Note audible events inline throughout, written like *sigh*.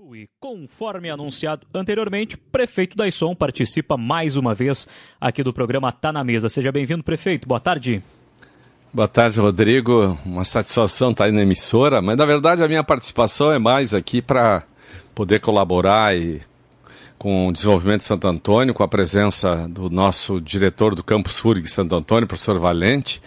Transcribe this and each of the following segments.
E conforme anunciado anteriormente, prefeito Daisson participa mais uma vez aqui do programa Tá na Mesa. Seja bem-vindo, prefeito. Boa tarde. Boa tarde, Rodrigo. Uma satisfação estar aí na emissora, mas na verdade a minha participação é mais aqui para poder colaborar e, com o desenvolvimento de Santo Antônio, com a presença do nosso diretor do Campus FURG Santo Antônio, professor Valente,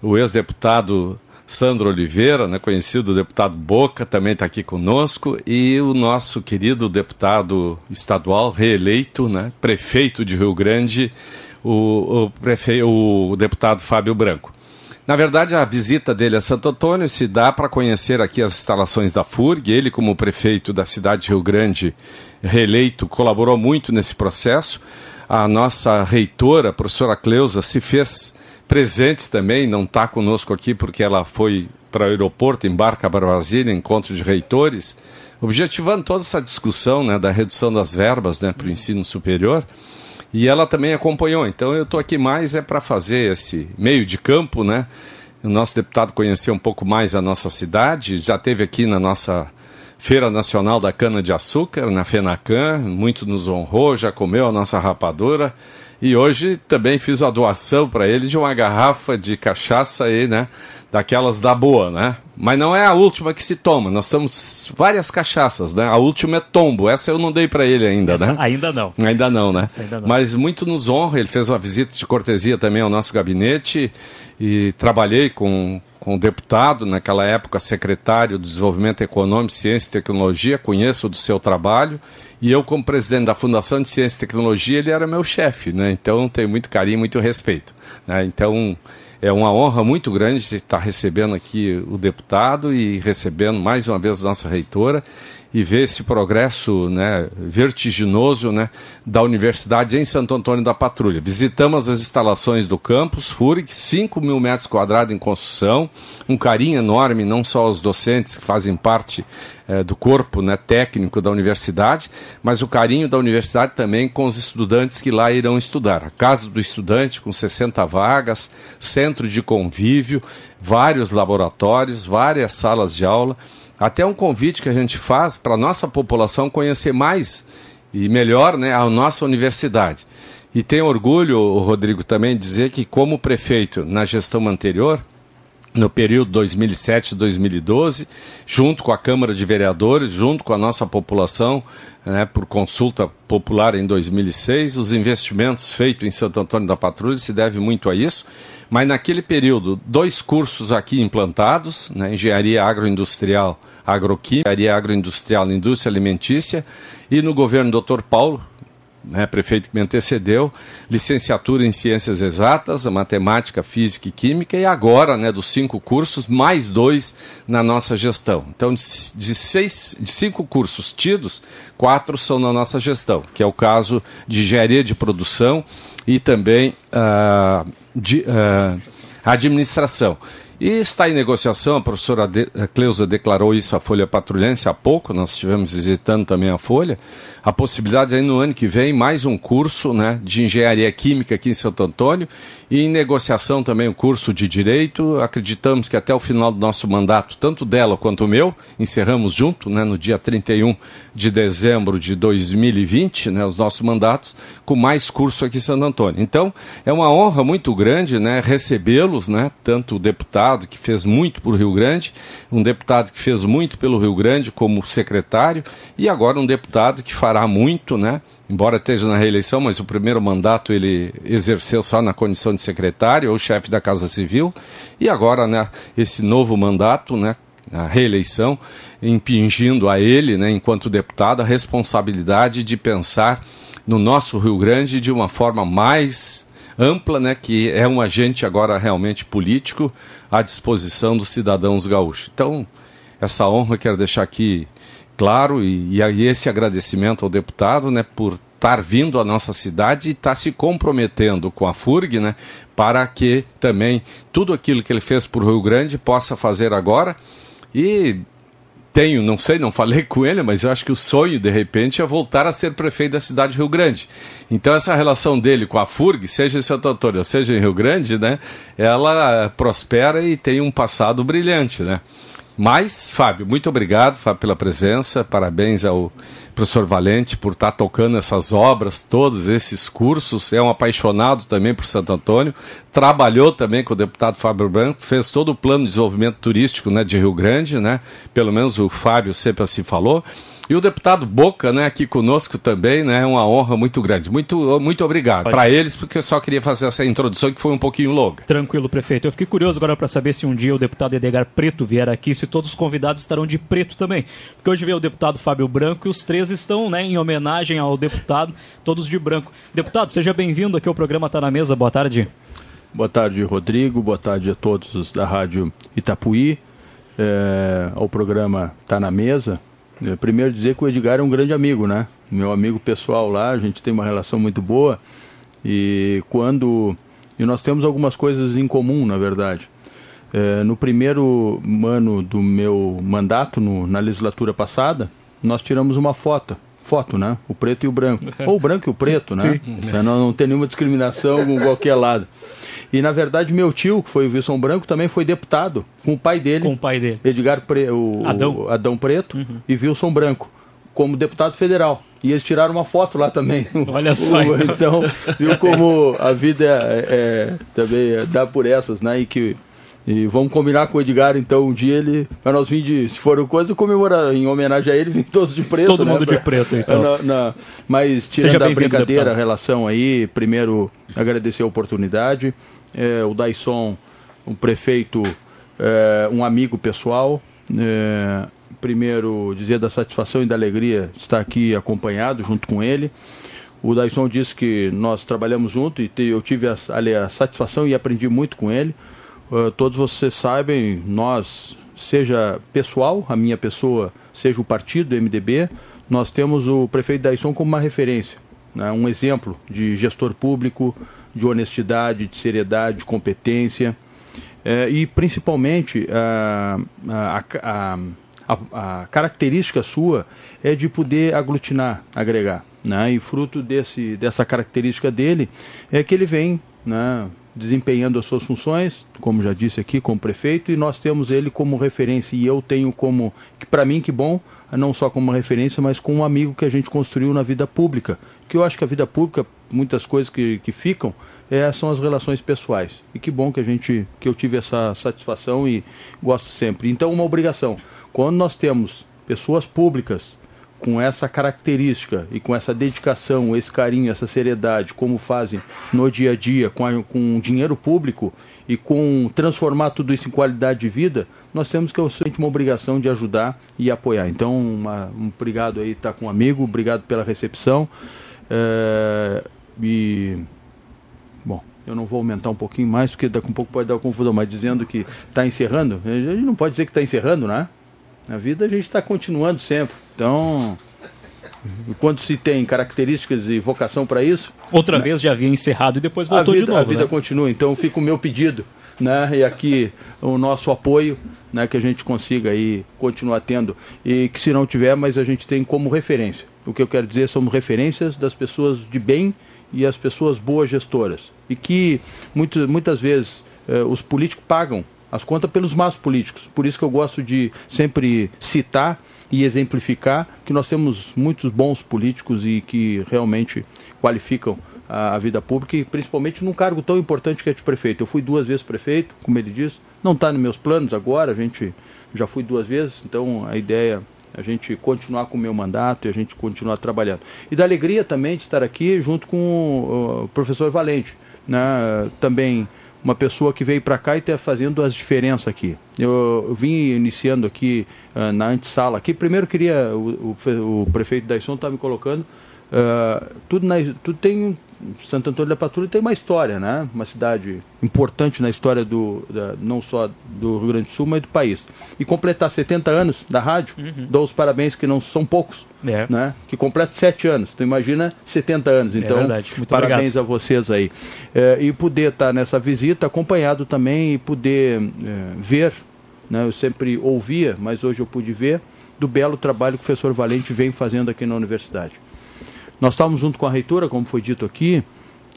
o ex-deputado Sandro Oliveira, né, conhecido deputado Boca, também está aqui conosco, e o nosso querido deputado estadual reeleito, né, prefeito de Rio Grande, o, o, prefe... o deputado Fábio Branco. Na verdade, a visita dele a Santo Antônio se dá para conhecer aqui as instalações da FURG. Ele, como prefeito da cidade de Rio Grande, reeleito, colaborou muito nesse processo. A nossa reitora, a professora Cleusa, se fez presente também, não está conosco aqui porque ela foi para o aeroporto, embarca para Brasília, encontro de reitores, objetivando toda essa discussão né, da redução das verbas né, para o ensino superior. E ela também acompanhou. Então eu estou aqui mais é para fazer esse meio de campo, né? O nosso deputado conheceu um pouco mais a nossa cidade, já teve aqui na nossa Feira Nacional da Cana de Açúcar, na FENACAN, muito nos honrou, já comeu a nossa rapadura. E hoje também fiz a doação para ele de uma garrafa de cachaça aí, né? Daquelas da boa, né? Mas não é a última que se toma. Nós temos várias cachaças, né? A última é tombo. Essa eu não dei para ele ainda, Essa né? Ainda não. Ainda não, né? Ainda não. Mas muito nos honra. Ele fez uma visita de cortesia também ao nosso gabinete e trabalhei com com o deputado, naquela época secretário do Desenvolvimento Econômico, Ciência e Tecnologia, conheço do seu trabalho, e eu, como presidente da Fundação de Ciência e Tecnologia, ele era meu chefe, né? então tenho muito carinho, muito respeito. Né? Então é uma honra muito grande estar recebendo aqui o deputado e recebendo mais uma vez a nossa reitora e ver esse progresso né, vertiginoso né, da universidade em Santo Antônio da Patrulha. Visitamos as instalações do campus FURG, 5 mil metros quadrados em construção, um carinho enorme não só aos docentes que fazem parte é, do corpo né, técnico da universidade, mas o carinho da universidade também com os estudantes que lá irão estudar. A Casa do Estudante, com 60 vagas, centro de convívio, vários laboratórios, várias salas de aula até um convite que a gente faz para a nossa população conhecer mais e melhor né, a nossa universidade. E tenho orgulho, Rodrigo, também dizer que, como prefeito na gestão anterior, no período 2007-2012, junto com a Câmara de Vereadores, junto com a nossa população, né, por consulta popular em 2006. Os investimentos feitos em Santo Antônio da Patrulha se devem muito a isso. Mas naquele período, dois cursos aqui implantados, né, Engenharia Agroindustrial, Agroquímica, Engenharia Agroindustrial Indústria Alimentícia, e no governo do Dr. Paulo, né, prefeito que me antecedeu, licenciatura em Ciências Exatas, Matemática, Física e Química, e agora, né, dos cinco cursos, mais dois na nossa gestão. Então, de, seis, de cinco cursos tidos, quatro são na nossa gestão, que é o caso de Engenharia de Produção e também uh, de uh, Administração. E está em negociação, a professora de, a Cleusa declarou isso à Folha Patrulhense há pouco, nós estivemos visitando também a Folha, a possibilidade aí no ano que vem mais um curso né, de engenharia química aqui em Santo Antônio e em negociação também o curso de direito. Acreditamos que até o final do nosso mandato, tanto dela quanto o meu, encerramos junto, né, no dia 31 de dezembro de 2020, né, os nossos mandatos, com mais curso aqui em Santo Antônio. Então, é uma honra muito grande né, recebê-los, né, tanto o deputado que fez muito por Rio Grande, um deputado que fez muito pelo Rio Grande como secretário, e agora um deputado que fará muito, né? Embora esteja na reeleição, mas o primeiro mandato ele exerceu só na condição de secretário ou chefe da Casa Civil. E agora, né, esse novo mandato, né, a reeleição, impingindo a ele, né, enquanto deputado, a responsabilidade de pensar no nosso Rio Grande de uma forma mais ampla, né, que é um agente agora realmente político à disposição dos cidadãos gaúchos. Então, essa honra quero deixar aqui claro, e, e esse agradecimento ao deputado né, por estar vindo à nossa cidade e estar se comprometendo com a FURG, né, para que também tudo aquilo que ele fez por Rio Grande possa fazer agora. E tenho, não sei, não falei com ele, mas eu acho que o sonho, de repente, é voltar a ser prefeito da cidade de Rio Grande. Então, essa relação dele com a FURG, seja em Santo Antônio, seja em Rio Grande, né, ela prospera e tem um passado brilhante, né? Mas, Fábio, muito obrigado, Fábio, pela presença. Parabéns ao professor Valente por estar tá tocando essas obras, todos esses cursos. É um apaixonado também por Santo Antônio. Trabalhou também com o deputado Fábio Branco, fez todo o plano de desenvolvimento turístico né, de Rio Grande, né? Pelo menos o Fábio sempre assim falou. E o deputado Boca, né, aqui conosco também, né, é uma honra muito grande. Muito, muito obrigado para eles, porque eu só queria fazer essa introdução que foi um pouquinho longa. Tranquilo, prefeito. Eu fiquei curioso agora para saber se um dia o deputado Edgar Preto vier aqui, se todos os convidados estarão de preto também. Porque hoje veio o deputado Fábio Branco e os três estão, né, em homenagem ao deputado, todos de branco. Deputado, seja bem-vindo aqui ao programa Tá na Mesa. Boa tarde. Boa tarde, Rodrigo. Boa tarde a todos da Rádio Itapuí, é, ao programa Tá na Mesa. É, primeiro dizer que o Edgar é um grande amigo, né? Meu amigo pessoal lá, a gente tem uma relação muito boa. E quando. E nós temos algumas coisas em comum, na verdade. É, no primeiro ano do meu mandato, no, na legislatura passada, nós tiramos uma foto. Foto, né? O preto e o branco. *laughs* Ou o branco e o preto, né? Sim. Não, não tem nenhuma discriminação com qualquer lado. E na verdade meu tio, que foi o Wilson Branco, também foi deputado com o pai dele. Com o pai dele. Edgar Pre... o Adão, o Adão Preto uhum. e Wilson Branco, como deputado federal. E eles tiraram uma foto lá também. Olha *laughs* só. então. então, viu como a vida é, é, também é, dá por essas, né? E que e vamos combinar com o Edgar, então, um dia ele. Mas nós vim de. Se for o coisa, comemorar em homenagem a ele, vim todos de preto. Todo né, mundo pra, de preto, então. Na, na, mas, tirando a brincadeira, a relação aí, primeiro agradecer a oportunidade é, o Daisson, um prefeito, é, um amigo pessoal. É, primeiro, dizer da satisfação e da alegria de estar aqui acompanhado junto com ele. O Daisson disse que nós trabalhamos junto e eu tive a, a, satisfação e aprendi muito com ele. Uh, todos vocês sabem, nós, seja pessoal, a minha pessoa, seja o partido, o MDB, nós temos o prefeito Daisson como uma referência, né, um exemplo de gestor público, de honestidade, de seriedade, de competência é, e principalmente a, a, a, a, característica sua é de poder aglutinar, agregar. Né? E fruto desse, dessa característica dele é que ele vem né, desempenhando as suas funções, como já disse aqui, como prefeito, e nós temos ele como referência. E eu tenho como, que para mim, que bom, não só como referência, mas como um amigo que a gente construiu na vida pública. Que eu acho que a vida pública, muitas coisas que, que ficam, é, são as relações pessoais. E que bom que a gente, que eu tive essa satisfação e gosto sempre. Então, uma obrigação. Quando nós temos pessoas públicas com essa característica e com essa dedicação, esse carinho, essa seriedade, como fazem no dia a dia, com, a, com dinheiro público e com transformar tudo isso em qualidade de vida, nós temos que eu sinto uma obrigação de ajudar e apoiar. Então, uma, um obrigado aí, estar tá com um amigo, obrigado pela recepção. É, e Bom, eu não vou aumentar um pouquinho mais, porque daqui a um pouco pode dar confusão, mas dizendo que está encerrando, a gente não pode dizer que está encerrando, né? Na vida a gente está continuando sempre. Então, quando se tem características e vocação para isso. Outra né? vez já havia encerrado e depois voltou vida, de novo. A vida né? continua, então fica o meu pedido, né? E aqui o nosso apoio, né? Que a gente consiga aí continuar tendo. E que se não tiver, mas a gente tem como referência. O que eu quero dizer, somos referências das pessoas de bem e as pessoas boas gestoras. E que muito, muitas vezes eh, os políticos pagam as contas pelos más políticos. Por isso que eu gosto de sempre citar e exemplificar que nós temos muitos bons políticos e que realmente qualificam a, vida pública e principalmente num cargo tão importante que é de prefeito. Eu fui duas vezes prefeito, como ele disse, não está nos meus planos agora, a gente já fui duas vezes, então a ideia a gente continuar com o meu mandato e a gente continuar trabalhando. E da alegria também de estar aqui junto com o professor Valente, né? também uma pessoa que veio para cá e está fazendo as diferenças aqui. Eu, vim iniciando aqui uh, na antessala. Aqui primeiro queria o, o, o prefeito Daisson está me colocando. Uh, tudo, na, tudo tem Santo Antônio da Patrulha tem uma história, né? Uma cidade importante na história do da, não só do Rio Grande do Sul, mas do país. E completar 70 anos da rádio, uhum. dou os parabéns que não são poucos, é. né? Que completa 7 anos. Então imagina 70 anos. É então, é parabéns obrigado. a vocês aí. É, e poder estar nessa visita acompanhado também e poder é, ver, né? Eu sempre ouvia, mas hoje eu pude ver do belo trabalho que o professor Valente vem fazendo aqui na universidade. Nós estávamos junto com a reitora, como foi dito aqui,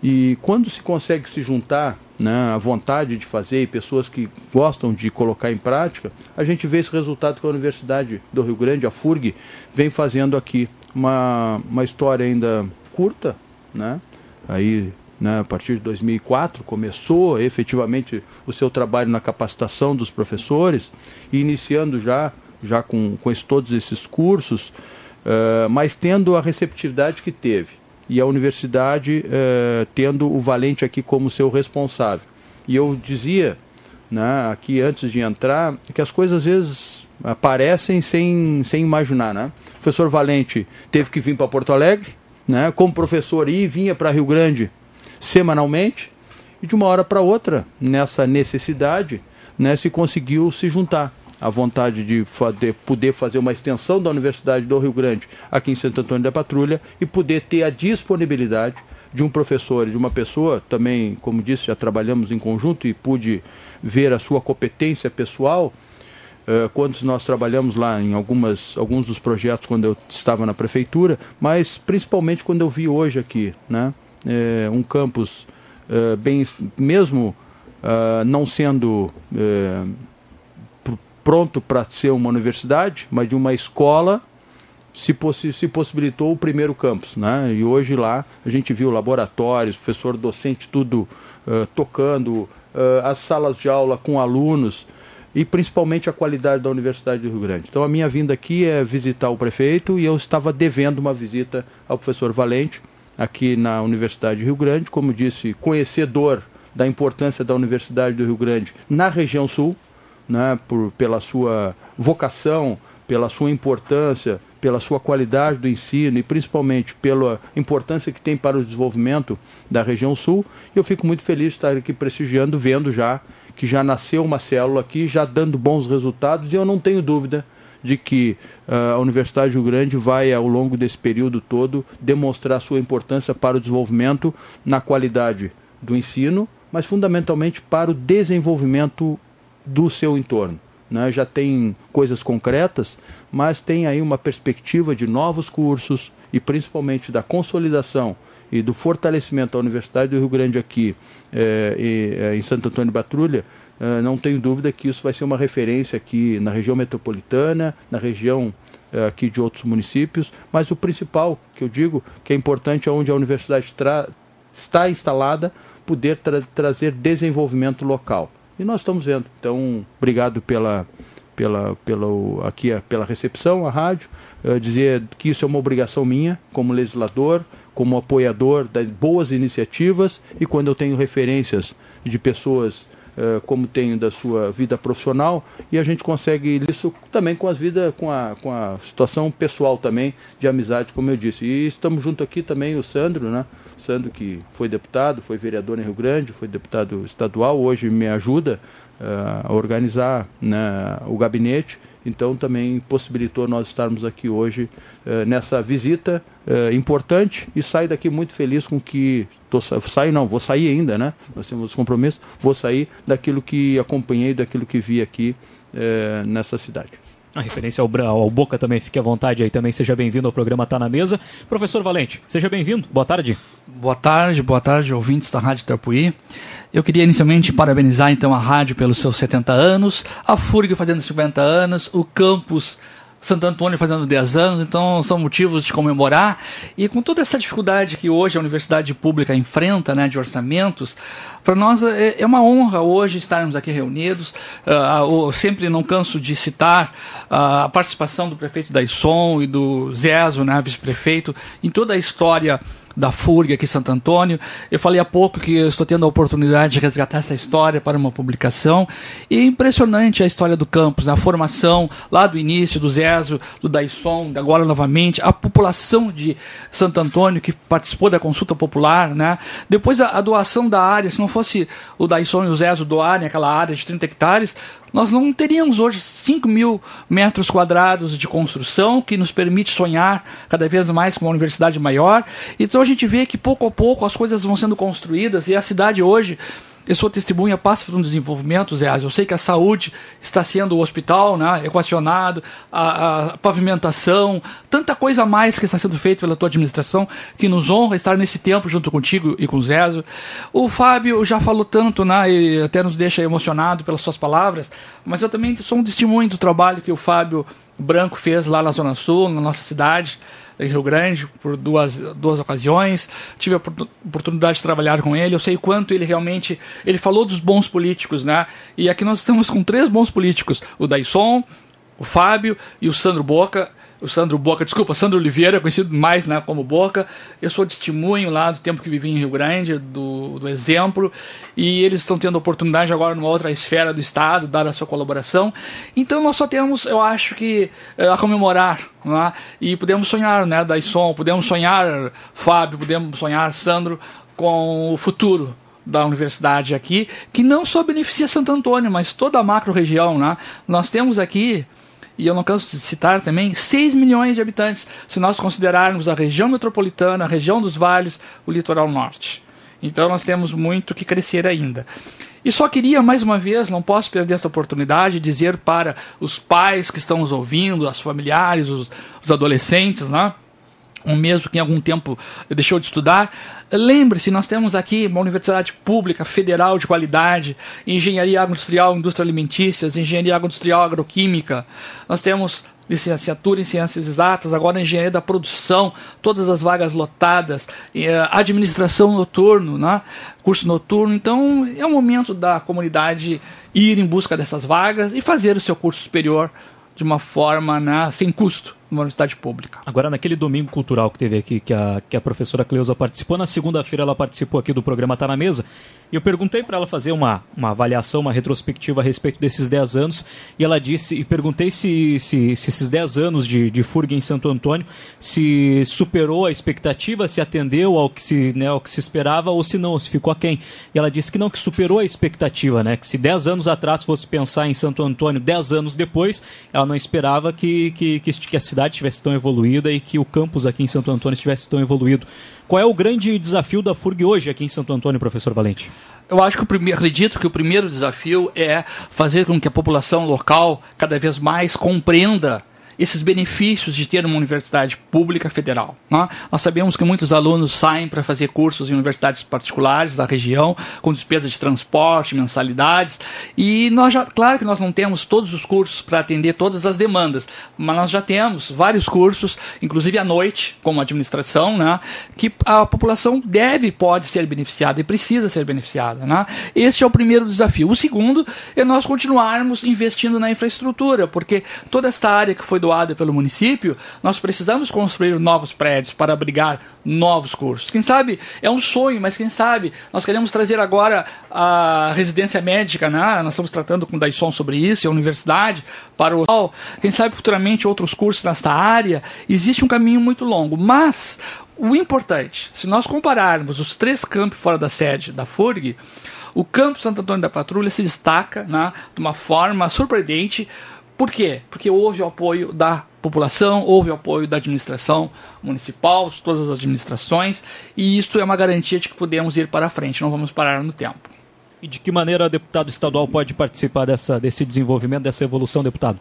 E quando se consegue se juntar né, a vontade de fazer e pessoas que gostam de colocar em prática, a gente vê esse resultado que a Universidade do Rio Grande, a FURG, vem fazendo aqui. Uma, uma história ainda curta, né? aí né, a partir de 2004 começou efetivamente o seu trabalho na capacitação dos professores, e iniciando já, já com, com todos esses cursos, uh, mas tendo a receptividade que teve e a universidade eh, tendo o Valente aqui como seu responsável. E eu dizia né, aqui antes de entrar que as coisas às vezes aparecem sem, sem imaginar. Né? O professor Valente teve que vir para Porto Alegre, né, como professor, e vinha para Rio Grande semanalmente, e de uma hora para outra, nessa necessidade, né, se conseguiu se juntar a vontade de fazer, poder fazer uma extensão da Universidade do Rio Grande aqui em Santo Antônio da Patrulha e poder ter a disponibilidade de um professor e de uma pessoa, também, como disse, já trabalhamos em conjunto e pude ver a sua competência pessoal. Uh, quando nós trabalhamos lá em algumas, alguns dos projetos quando eu estava na prefeitura, mas principalmente quando eu vi hoje aqui, né, é, um campus uh, bem, mesmo uh, não sendo pronto para ser uma universidade, mas de uma escola se, possi se possibilitou o primeiro campus. Né? E hoje lá a gente viu laboratórios, professor docente, tudo uh, tocando, uh, as salas de aula com alunos e principalmente a qualidade da Universidade do Rio Grande. Então a minha vinda aqui é visitar o prefeito e eu estava devendo uma visita ao professor Valente aqui na Universidade do Rio Grande, como disse, conhecedor da importância da Universidade do Rio Grande na região sul, né, por, pela sua vocação, pela sua importância, pela sua qualidade do ensino e principalmente pela importância que tem para o desenvolvimento da região sul. Eu fico muito feliz de estar aqui prestigiando, vendo já que já nasceu uma célula aqui, já dando bons resultados, e eu não tenho dúvida de que uh, a Universidade do Rio Grande vai, ao longo desse período todo, demonstrar sua importância para o desenvolvimento na qualidade do ensino, mas fundamentalmente para o desenvolvimento do seu entorno. Né? Já tem coisas concretas, mas tem aí uma perspectiva de novos cursos e principalmente da consolidação e do fortalecimento da Universidade do Rio Grande aqui é, e, é, em Santo Antônio Batrulha, é, não tenho dúvida que isso vai ser uma referência aqui na região metropolitana, na região aqui de outros municípios, mas o principal que eu digo que é importante é onde a universidade está instalada, poder tra trazer desenvolvimento local. E nós estamos vendo. Então, obrigado pela, pela, pela, aqui, pela recepção, a rádio. Uh, dizer que isso é uma obrigação minha, como legislador, como apoiador das boas iniciativas e quando eu tenho referências de pessoas uh, como tenho da sua vida profissional e a gente consegue isso também com as vidas com a, com a situação pessoal também de amizade como eu disse e estamos junto aqui também o Sandro né Sandro, que foi deputado, foi vereador em Rio Grande, foi deputado estadual, hoje me ajuda uh, a organizar né, o gabinete. Então também possibilitou nós estarmos aqui hoje uh, nessa visita uh, importante e saio daqui muito feliz com que tô, saio não, vou sair ainda, né? Nós temos compromisso, vou sair daquilo que acompanhei, daquilo que vi aqui nessa cidade. A referência ao, ao, Boca também, fique à vontade aí também, seja bem-vindo ao programa Tá na Mesa. Professor Valente, seja bem-vindo, boa tarde. Boa tarde, boa tarde, ouvintes da Rádio Itapuí. Eu queria inicialmente parabenizar então a rádio pelos seus 70 anos, a FURG fazendo 50 anos, o campus Santo Antônio fazendo 10 anos, então são motivos de comemorar. E com toda essa dificuldade que hoje a universidade pública enfrenta, né, de orçamentos, para nós é, é, uma honra hoje estarmos aqui reunidos. Uh, sempre não canso de citar uh, a participação do prefeito Daisson e do Zezo, né, vice-prefeito, em toda a história da FURG aqui em Santo Antônio. Eu falei há pouco que estou tendo a oportunidade de resgatar essa história para uma publicação. E é impressionante a história do campus, a formação lá do início, do Zezo, do Daisson, agora novamente, a população de Santo Antônio que participou da consulta popular. Né? Depois a, a doação da área, se não fosse o Daisson e o Zezo doarem aquela área de 30 hectares, nós não teríamos hoje 5 mil metros quadrados de construção que nos permite sonhar cada vez mais com uma universidade maior. Então gente vê que pouco a pouco as coisas vão sendo construídas e a cidade hoje eu sou testemunha, passa por um desenvolvimento, Zé. Eu sei que a saúde está sendo o hospital, né, equacionado, a, a, pavimentação, tanta coisa a mais que está sendo feita pela tua administração, que nos honra estar nesse tempo junto contigo e com o Zezo. O Fábio já falou tanto, né, e até nos deixa emocionado pelas suas palavras, mas eu também sou um testemunho do trabalho que o Fábio Branco fez lá na Zona Sul, na nossa cidade em Rio Grande por duas, duas ocasiões. Tive a oportunidade de trabalhar com ele. Eu sei quanto ele realmente. Ele falou dos bons políticos, né? E aqui nós estamos com três bons políticos: o Daisson, o Fábio e o Sandro Boca o Sandro Boca, desculpa, Sandro Oliveira, conhecido mais né, como Boca. Eu sou testemunho lá do tempo que vivi em Rio Grande, do, do exemplo, e eles estão tendo oportunidade agora numa outra esfera do Estado, dada a sua colaboração. Então nós só temos, eu acho que, é, a comemorar, né, e podemos sonhar, né, Daisson, podemos sonhar, Fábio, podemos sonhar, Sandro, com o futuro da universidade aqui, que não só beneficia Santo Antônio, mas toda a macro-região. Né? Nós temos aqui e eu não canso de citar também, 6 milhões de habitantes, se nós considerarmos a região metropolitana, a região dos vales, o litoral norte. Então nós temos muito que crescer ainda. E só queria, mais uma vez, não posso perder essa oportunidade, dizer para os pais que estão nos ouvindo, os familiares, os, os adolescentes, né? Um mesmo que em algum tempo deixou de estudar. Lembre-se, nós temos aqui uma universidade pública, federal de qualidade, engenharia agroindustrial, indústria alimentícias, engenharia agroindustrial, agroquímica. Nós temos licenciatura em ciências exatas, agora engenharia da produção, todas as vagas lotadas, eh, administração noturno, né? curso noturno. Então, é o momento da comunidade ir em busca dessas vagas e fazer o seu curso superior de uma forma né, sem custo numa universidade pública. Agora, naquele domingo cultural que teve aqui, que a, que a professora Cleusa participou, na segunda-feira ela participou aqui do programa Tá na Mesa, e eu perguntei para ela fazer uma, uma avaliação, uma retrospectiva a respeito desses 10 anos, e ela disse, e perguntei se, se, se esses 10 anos de, de FURG em Santo Antônio, se superou a expectativa, se atendeu ao que se, né, ao que se esperava, ou se não, se ficou aquém. E ela disse que não, que superou a expectativa, né, que se 10 anos atrás fosse pensar em Santo Antônio 10 anos depois, ela não esperava que, que, que, que a cidade estivesse tão evoluída e que o campus aqui em Santo Antônio estivesse tão evoluído. Qual é o grande desafio da FURG hoje aqui em Santo Antônio, professor Valente? Eu acho que o primeiro, acredito que o primeiro desafio é fazer com que a população local cada vez mais compreenda esses benefícios de ter uma universidade pública federal. Né? Nós sabemos que muitos alunos saem para fazer cursos em universidades particulares da região, com despesa de transporte, mensalidades, e nós já, claro que nós não temos todos os cursos para atender todas as demandas, mas nós já temos vários cursos, inclusive à noite, como administração, né? que a população deve, pode ser beneficiada e precisa ser beneficiada. Né? Este é o primeiro desafio. O segundo é nós continuarmos investindo na infraestrutura, porque toda esta área que foi do doada pelo município, nós precisamos construir novos prédios para abrigar novos cursos. Quem sabe é um sonho, mas quem sabe nós queremos trazer agora a residência médica, né? Nós estamos tratando com o Daisson sobre isso, e a universidade para o quem sabe futuramente outros cursos nesta área. Existe um caminho muito longo, mas o importante, se nós compararmos os três campos fora da sede da FURG, o campo Santo Antônio da Patrulha se destaca né, de uma forma surpreendente por quê? Porque houve o apoio da população, houve o apoio da administração municipal, de todas as administrações, e isso é uma garantia de que podemos ir para frente, não vamos parar no tempo. E de que maneira o deputado estadual pode participar dessa, desse desenvolvimento, dessa evolução, deputado?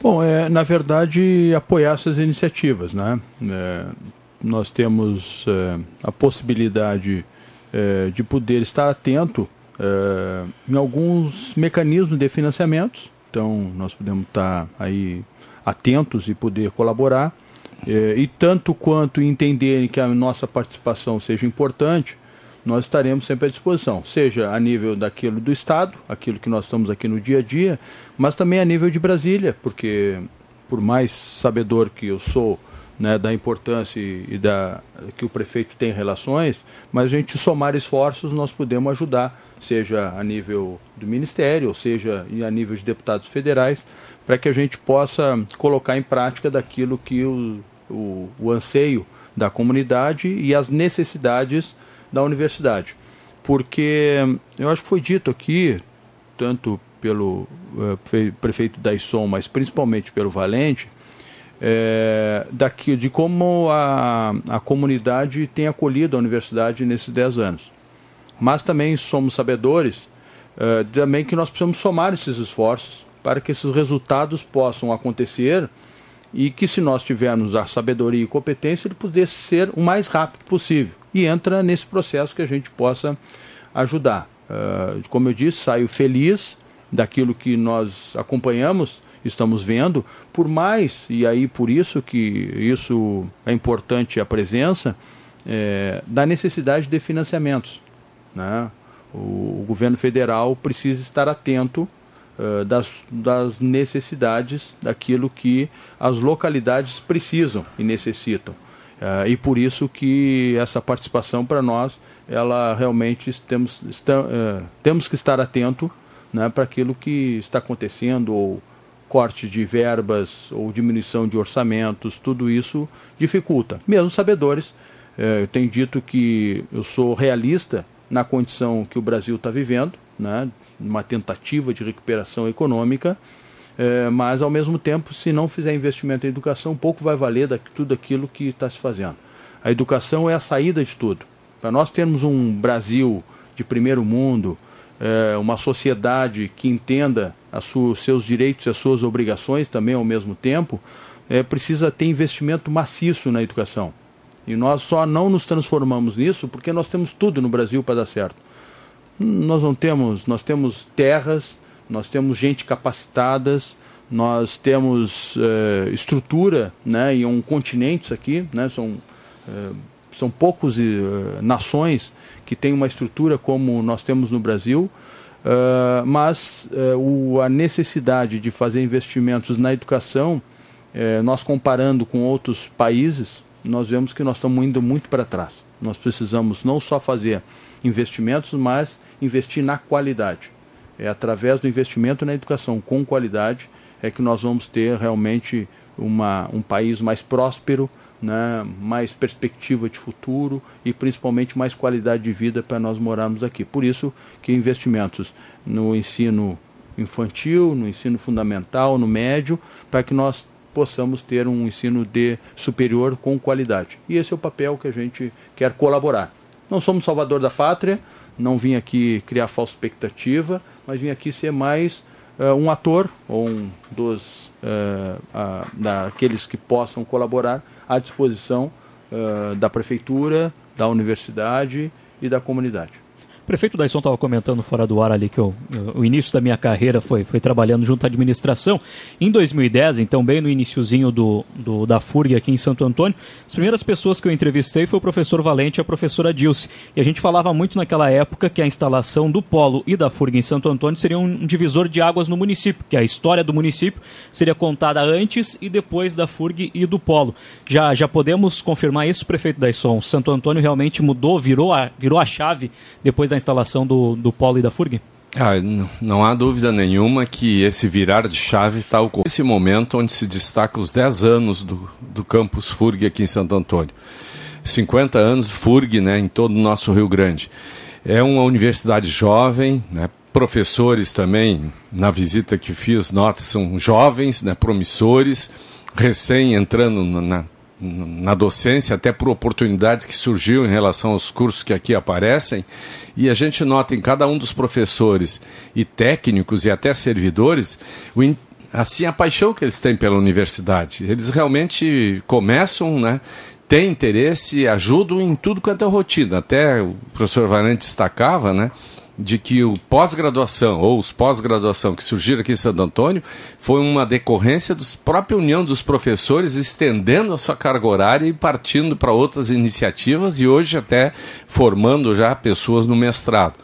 Bom, é, na verdade, apoiar essas iniciativas. Né? É, nós temos é, a possibilidade é, de poder estar atento é, em alguns mecanismos de financiamentos então, nós podemos estar aí atentos e poder colaborar. É, e tanto quanto entenderem que a nossa participação seja importante, nós estaremos sempre à disposição, seja a nível daquilo do Estado, aquilo que nós estamos aqui no dia a dia, mas também a nível de Brasília, porque por mais sabedor que eu sou né, da importância e da que o prefeito tem relações, mas a gente somar esforços nós podemos ajudar seja a nível do Ministério, ou seja a nível de deputados federais, para que a gente possa colocar em prática daquilo que o, o, o anseio da comunidade e as necessidades da universidade. Porque eu acho que foi dito aqui, tanto pelo uh, prefeito Daisson, mas principalmente pelo Valente, é, daqui, de como a, a comunidade tem acolhido a universidade nesses 10 anos. Mas também somos sabedores uh, também que nós precisamos somar esses esforços para que esses resultados possam acontecer e que se nós tivermos a sabedoria e competência, ele pudesse ser o mais rápido possível. E entra nesse processo que a gente possa ajudar. Uh, como eu disse, saio feliz daquilo que nós acompanhamos, estamos vendo, por mais, e aí por isso que isso é importante a presença, é, da necessidade de financiamentos. Né? O, o governo federal precisa estar atento uh, das, das necessidades daquilo que as localidades precisam e necessitam. Uh, e por isso que essa participação para nós, ela realmente temos, está, uh, temos que estar atento né, para aquilo que está acontecendo, ou corte de verbas, ou diminuição de orçamentos, tudo isso dificulta. Mesmo sabedores, eh, eu tenho dito que eu sou realista na condição que o Brasil está vivendo, né, uma tentativa de recuperação econômica, eh, mas ao mesmo tempo, se não fizer investimento em educação, pouco vai valer de tudo aquilo que está se fazendo. A educação é a saída de tudo. Para nós termos um Brasil de primeiro mundo, é, uma sociedade que entenda os seus direitos e as suas obrigações também ao mesmo tempo, é, precisa ter investimento maciço na educação. E nós só não nos transformamos nisso porque nós temos tudo no Brasil para dar certo. Nós não temos, nós temos terras, nós temos gente capacitadas, nós temos é, estrutura, né, e um continente aqui, né, são, é, são poucos é, nações que tem uma estrutura como nós temos no Brasil, uh, mas uh, o, a necessidade de fazer investimentos na educação, nós comparando com outros países, nós vemos que nós estamos indo muito para trás. Nós precisamos não só fazer investimentos, mas investir na qualidade. É através do investimento na educação com qualidade é que nós vamos ter realmente uma, um país mais próspero, né, mais perspectiva de futuro e principalmente mais qualidade de vida para nós morarmos aqui. Por isso que investimentos no ensino infantil, no ensino fundamental, no médio, para que nós possamos ter um ensino de superior com qualidade. E esse é o papel que a gente quer colaborar. Não somos salvador da pátria, não vim aqui criar falsa expectativa, mas vim aqui ser mais uh, um ator ou um dos uh, uh, daqueles que possam colaborar à disposição uh, da prefeitura, da universidade e da comunidade. O prefeito Daisson estava comentando fora do ar ali que eu, eu, o início da minha carreira foi, foi trabalhando junto à administração. Em 2010, então bem no iníciozinho do, do, da FURG aqui em Santo Antônio, as primeiras pessoas que eu entrevistei foi o professor Valente e a professora Dilce. E a gente falava muito naquela época que a instalação do polo e da FURG em Santo Antônio seria um divisor de águas no município, que a história do município seria contada antes e depois da FURG e do polo. Já, já podemos confirmar isso, prefeito Daisson? Santo Antônio realmente mudou, virou a, virou a chave depois da da instalação do, do Polo e da FURG? Ah, não há dúvida nenhuma que esse virar de chave está ocorrendo nesse momento onde se destaca os 10 anos do, do campus FURG aqui em Santo Antônio. 50 anos FURG né, em todo o nosso Rio Grande. É uma universidade jovem, né, professores também, na visita que fiz, nota, são jovens, né, promissores, recém entrando na, na docência, até por oportunidades que surgiu em relação aos cursos que aqui aparecem, e a gente nota em cada um dos professores e técnicos e até servidores o, assim a paixão que eles têm pela universidade. Eles realmente começam, né, têm interesse, ajudam em tudo quanto é rotina. Até o professor Valente destacava, né, de que o pós-graduação ou os pós-graduação que surgiram aqui em Santo Antônio foi uma decorrência da própria união dos professores estendendo a sua carga horária e partindo para outras iniciativas e hoje até formando já pessoas no mestrado.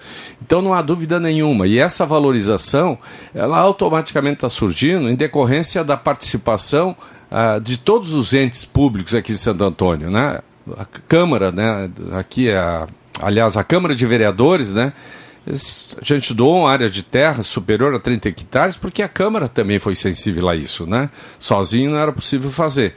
Então não há dúvida nenhuma e essa valorização ela automaticamente está surgindo em decorrência da participação uh, de todos os entes públicos aqui em Santo Antônio, né? A Câmara, né? Aqui é a, aliás a Câmara de Vereadores, né? A gente doou uma área de terra superior a 30 hectares porque a Câmara também foi sensível a isso, né? Sozinho não era possível fazer.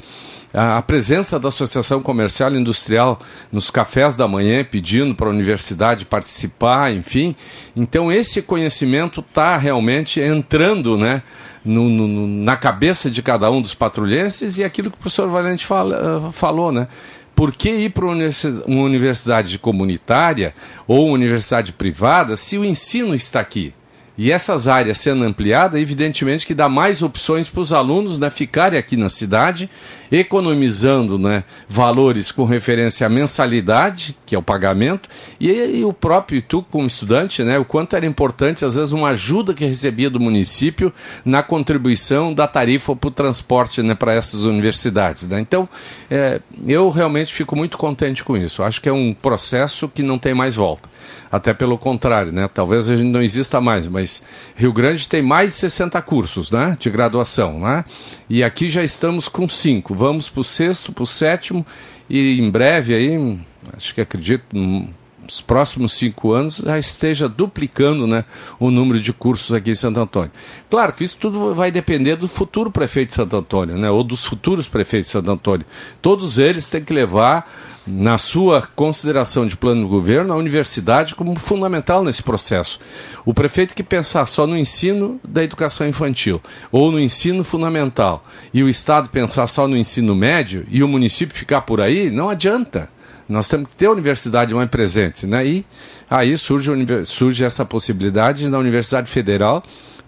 A, presença da Associação Comercial e Industrial nos cafés da manhã, pedindo para a universidade participar, enfim. Então, esse conhecimento está realmente entrando, né? No, no, na cabeça de cada um dos patrulhenses e aquilo que o professor Valente fala, falou, né? Por que ir para uma universidade comunitária ou uma universidade privada se o ensino está aqui? E essas áreas sendo ampliadas, evidentemente que dá mais opções para os alunos né, ficarem aqui na cidade, economizando né, valores com referência à mensalidade, que é o pagamento, e, e o próprio tu, como estudante, né, o quanto era importante, às vezes, uma ajuda que recebia do município na contribuição da tarifa para o transporte né, para essas universidades. Né? Então, é, eu realmente fico muito contente com isso. Acho que é um processo que não tem mais volta. Até pelo contrário, né? Talvez a gente não exista mais, mas Rio Grande tem mais de 60 cursos, né? De graduação, né? E aqui já estamos com cinco. Vamos para o sexto, para o sétimo e em breve aí, acho que acredito, nos próximos cinco anos já esteja duplicando né, o número de cursos aqui em Santo Antônio. Claro que isso tudo vai depender do futuro prefeito de Santo Antônio, né, ou dos futuros prefeitos de Santo Antônio. Todos eles têm que levar na sua consideração de plano de governo a universidade como fundamental nesse processo. O prefeito que pensar só no ensino da educação infantil ou no ensino fundamental e o Estado pensar só no ensino médio e o município ficar por aí, não adianta. Nós temos que ter a universidade mais presente. Né? E aí surge, surge essa possibilidade na Universidade Federal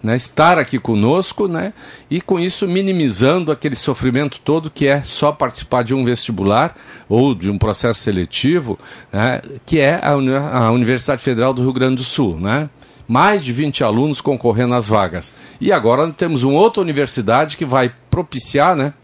né, estar aqui conosco né, e com isso minimizando aquele sofrimento todo que é só participar de um vestibular ou de um processo seletivo, né, que é a, a, Universidade Federal do Rio Grande do Sul. Né? Mais de 20 alunos concorrendo às vagas. E agora temos uma outra universidade que vai propiciar né,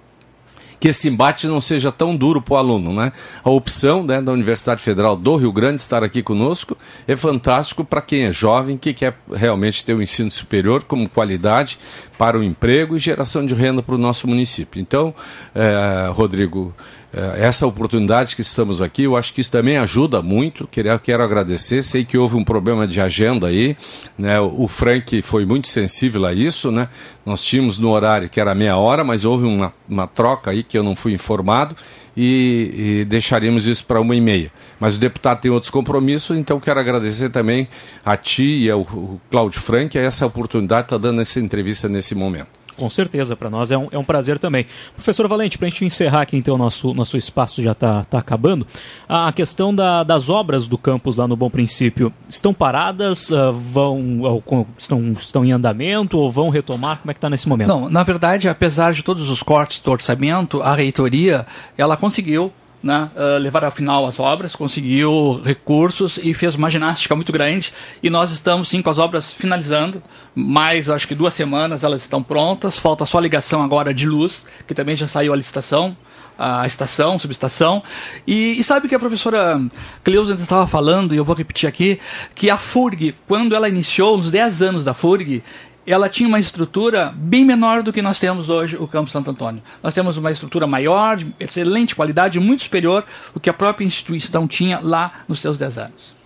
que esse embate não seja tão duro para o aluno. Né? A opção né, da Universidade Federal do Rio Grande estar aqui conosco é fantástico para quem é jovem, que quer realmente ter o um ensino superior como qualidade para o emprego e geração de renda para o nosso município. Então, é, Rodrigo, é, essa oportunidade que estamos aqui, eu acho que isso também ajuda muito. Quero, quero agradecer. Sei que houve um problema de agenda aí, né? O Frank foi muito sensível a isso, né? Nós tínhamos no horário que era meia hora, mas houve uma, uma troca aí que eu não fui informado e, e deixaríamos isso para uma e meia. Mas o deputado tem outros compromissos, então quero agradecer também a ti e ao, Cláudio Frank a essa oportunidade de estar tá dando essa entrevista nesse momento. Com certeza, para nós é um, é um prazer também. Professor Valente, para a gente encerrar aqui, então, nosso, nosso espaço já está tá acabando, a questão da, das obras do campus lá no Bom Princípio estão paradas, uh, vão, estão, estão em andamento ou vão retomar? Como é que está nesse momento? Não, na verdade, apesar de todos os cortes do orçamento, a reitoria ela conseguiu né, uh, levar ao final as obras, conseguiu recursos e fez uma ginástica muito grande. E nós estamos sim com as obras finalizando, mais acho que duas semanas elas estão prontas. Falta só a ligação agora de luz, que também já saiu a licitação, a estação, subestação. E, e sabe que a professora Cleusa estava falando, e eu vou repetir aqui, que a FURG, quando ela iniciou, nos 10 anos da FURG, ela tinha uma estrutura bem menor do que nós temos hoje o Campo Santo Antônio. Nós temos uma estrutura maior, de excelente qualidade, muito superior ao que a própria instituição tinha lá nos seus 10 anos.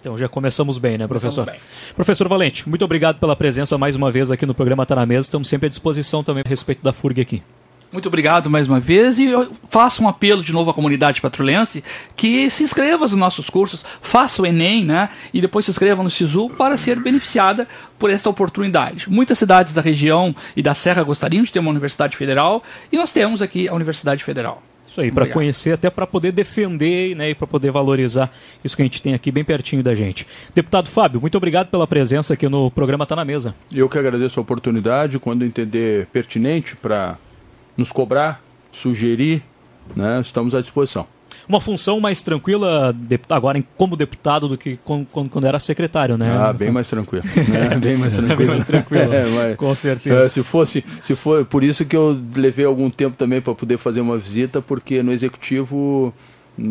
Então já começamos bem, né, professor? Bem. Professor Valente, muito obrigado pela presença mais uma vez aqui no programa Tá na Mesa. Estamos sempre à disposição também a respeito da FURG aqui. Muito obrigado mais uma vez e eu faço um apelo de novo à comunidade patrulhense que se inscreva nos nossos cursos, faça o Enem, né? E depois se inscreva no SISU para ser beneficiada por esta oportunidade. Muitas cidades da região e da Serra gostariam de ter uma universidade federal e nós temos aqui a Universidade Federal. Isso aí, para conhecer, até para poder defender né, e para poder valorizar isso que a gente tem aqui bem pertinho da gente. Deputado Fábio, muito obrigado pela presença aqui no programa Tá na Mesa. Eu que agradeço a oportunidade, quando entender pertinente para nos cobrar, sugerir, né, estamos à disposição. Uma função mais tranquila agora como deputado do que quando, era secretário, né? Ah, bem mais tranquilo. Né? *laughs* Bem mais tranquilo. bem mais tranquilo. *laughs* é, mas, com certeza. É, se fosse, se for, por isso que eu levei algum tempo também para poder fazer uma visita, porque no executivo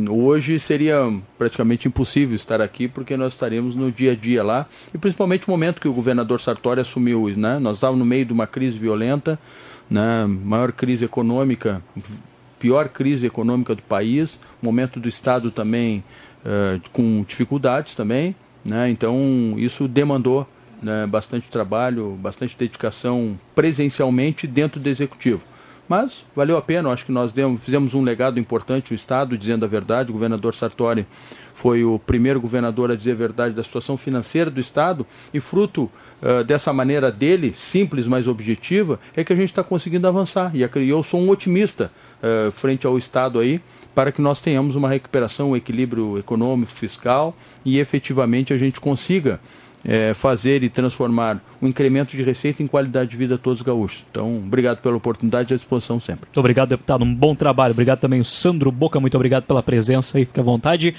hoje seria praticamente impossível estar aqui porque nós estaremos no dia a dia lá e principalmente o momento que o governador Sartori assumiu, né? Nós estávamos no meio de uma crise violenta né, maior crise econômica, pior crise econômica do país, momento do Estado também uh, com dificuldades também, né, então isso demandou né, bastante trabalho, bastante dedicação presencialmente dentro do Executivo. Mas valeu a pena, acho que nós demos, fizemos um legado importante, o Estado, dizendo a verdade, o governador Sartori foi o primeiro governador a dizer a verdade da situação financeira do Estado e fruto uh, dessa maneira dele, simples, mas objetiva, é que a gente está conseguindo avançar. E eu sou um otimista uh, frente ao Estado aí, para que nós tenhamos uma recuperação, um equilíbrio econômico, fiscal e efetivamente a gente consiga é, fazer e transformar o um incremento de receita em qualidade de vida a todos os gaúchos. Então, obrigado pela oportunidade e à disposição sempre. Muito obrigado, deputado. Um bom trabalho. Obrigado também o Sandro Boca. Muito obrigado pela presença e fique à vontade.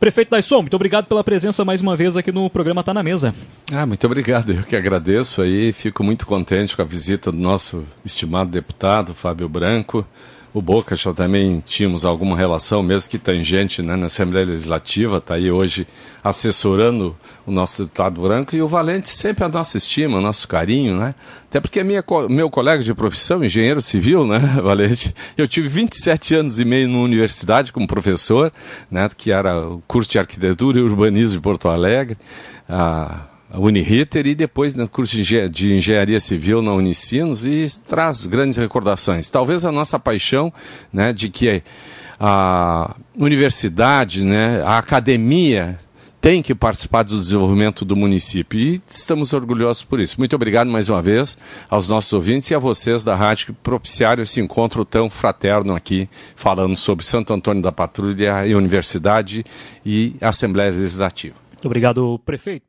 Prefeito Daisson, muito obrigado pela presença mais uma vez aqui no programa Tá na Mesa. Ah, muito obrigado. Eu que agradeço aí. Fico muito contente com a visita do nosso estimado deputado Fábio Branco o Boca já também tínhamos alguma relação, mesmo que tangente, né, na Assembleia Legislativa, está aí hoje assessorando o nosso deputado Branco, e o Valente sempre a nossa estima, o nosso carinho, né? Até porque minha, meu colega de profissão, engenheiro civil, né, *laughs* Valente? Eu tive 27 anos e meio na universidade como professor, né, que era o curso de arquitetura e urbanismo de Porto Alegre. Ah, a Uniriter e depois no curso de engenharia civil na Unicinos e traz grandes recordações. Talvez a nossa paixão, né, de que a universidade, né, a academia tem que participar do desenvolvimento do município e estamos orgulhosos por isso. Muito obrigado mais uma vez aos nossos ouvintes e a vocês da rádio que propiciaram esse encontro tão fraterno aqui, falando sobre Santo Antônio da Patrulha e Universidade e a Assembleia Legislativa. Muito obrigado, prefeito.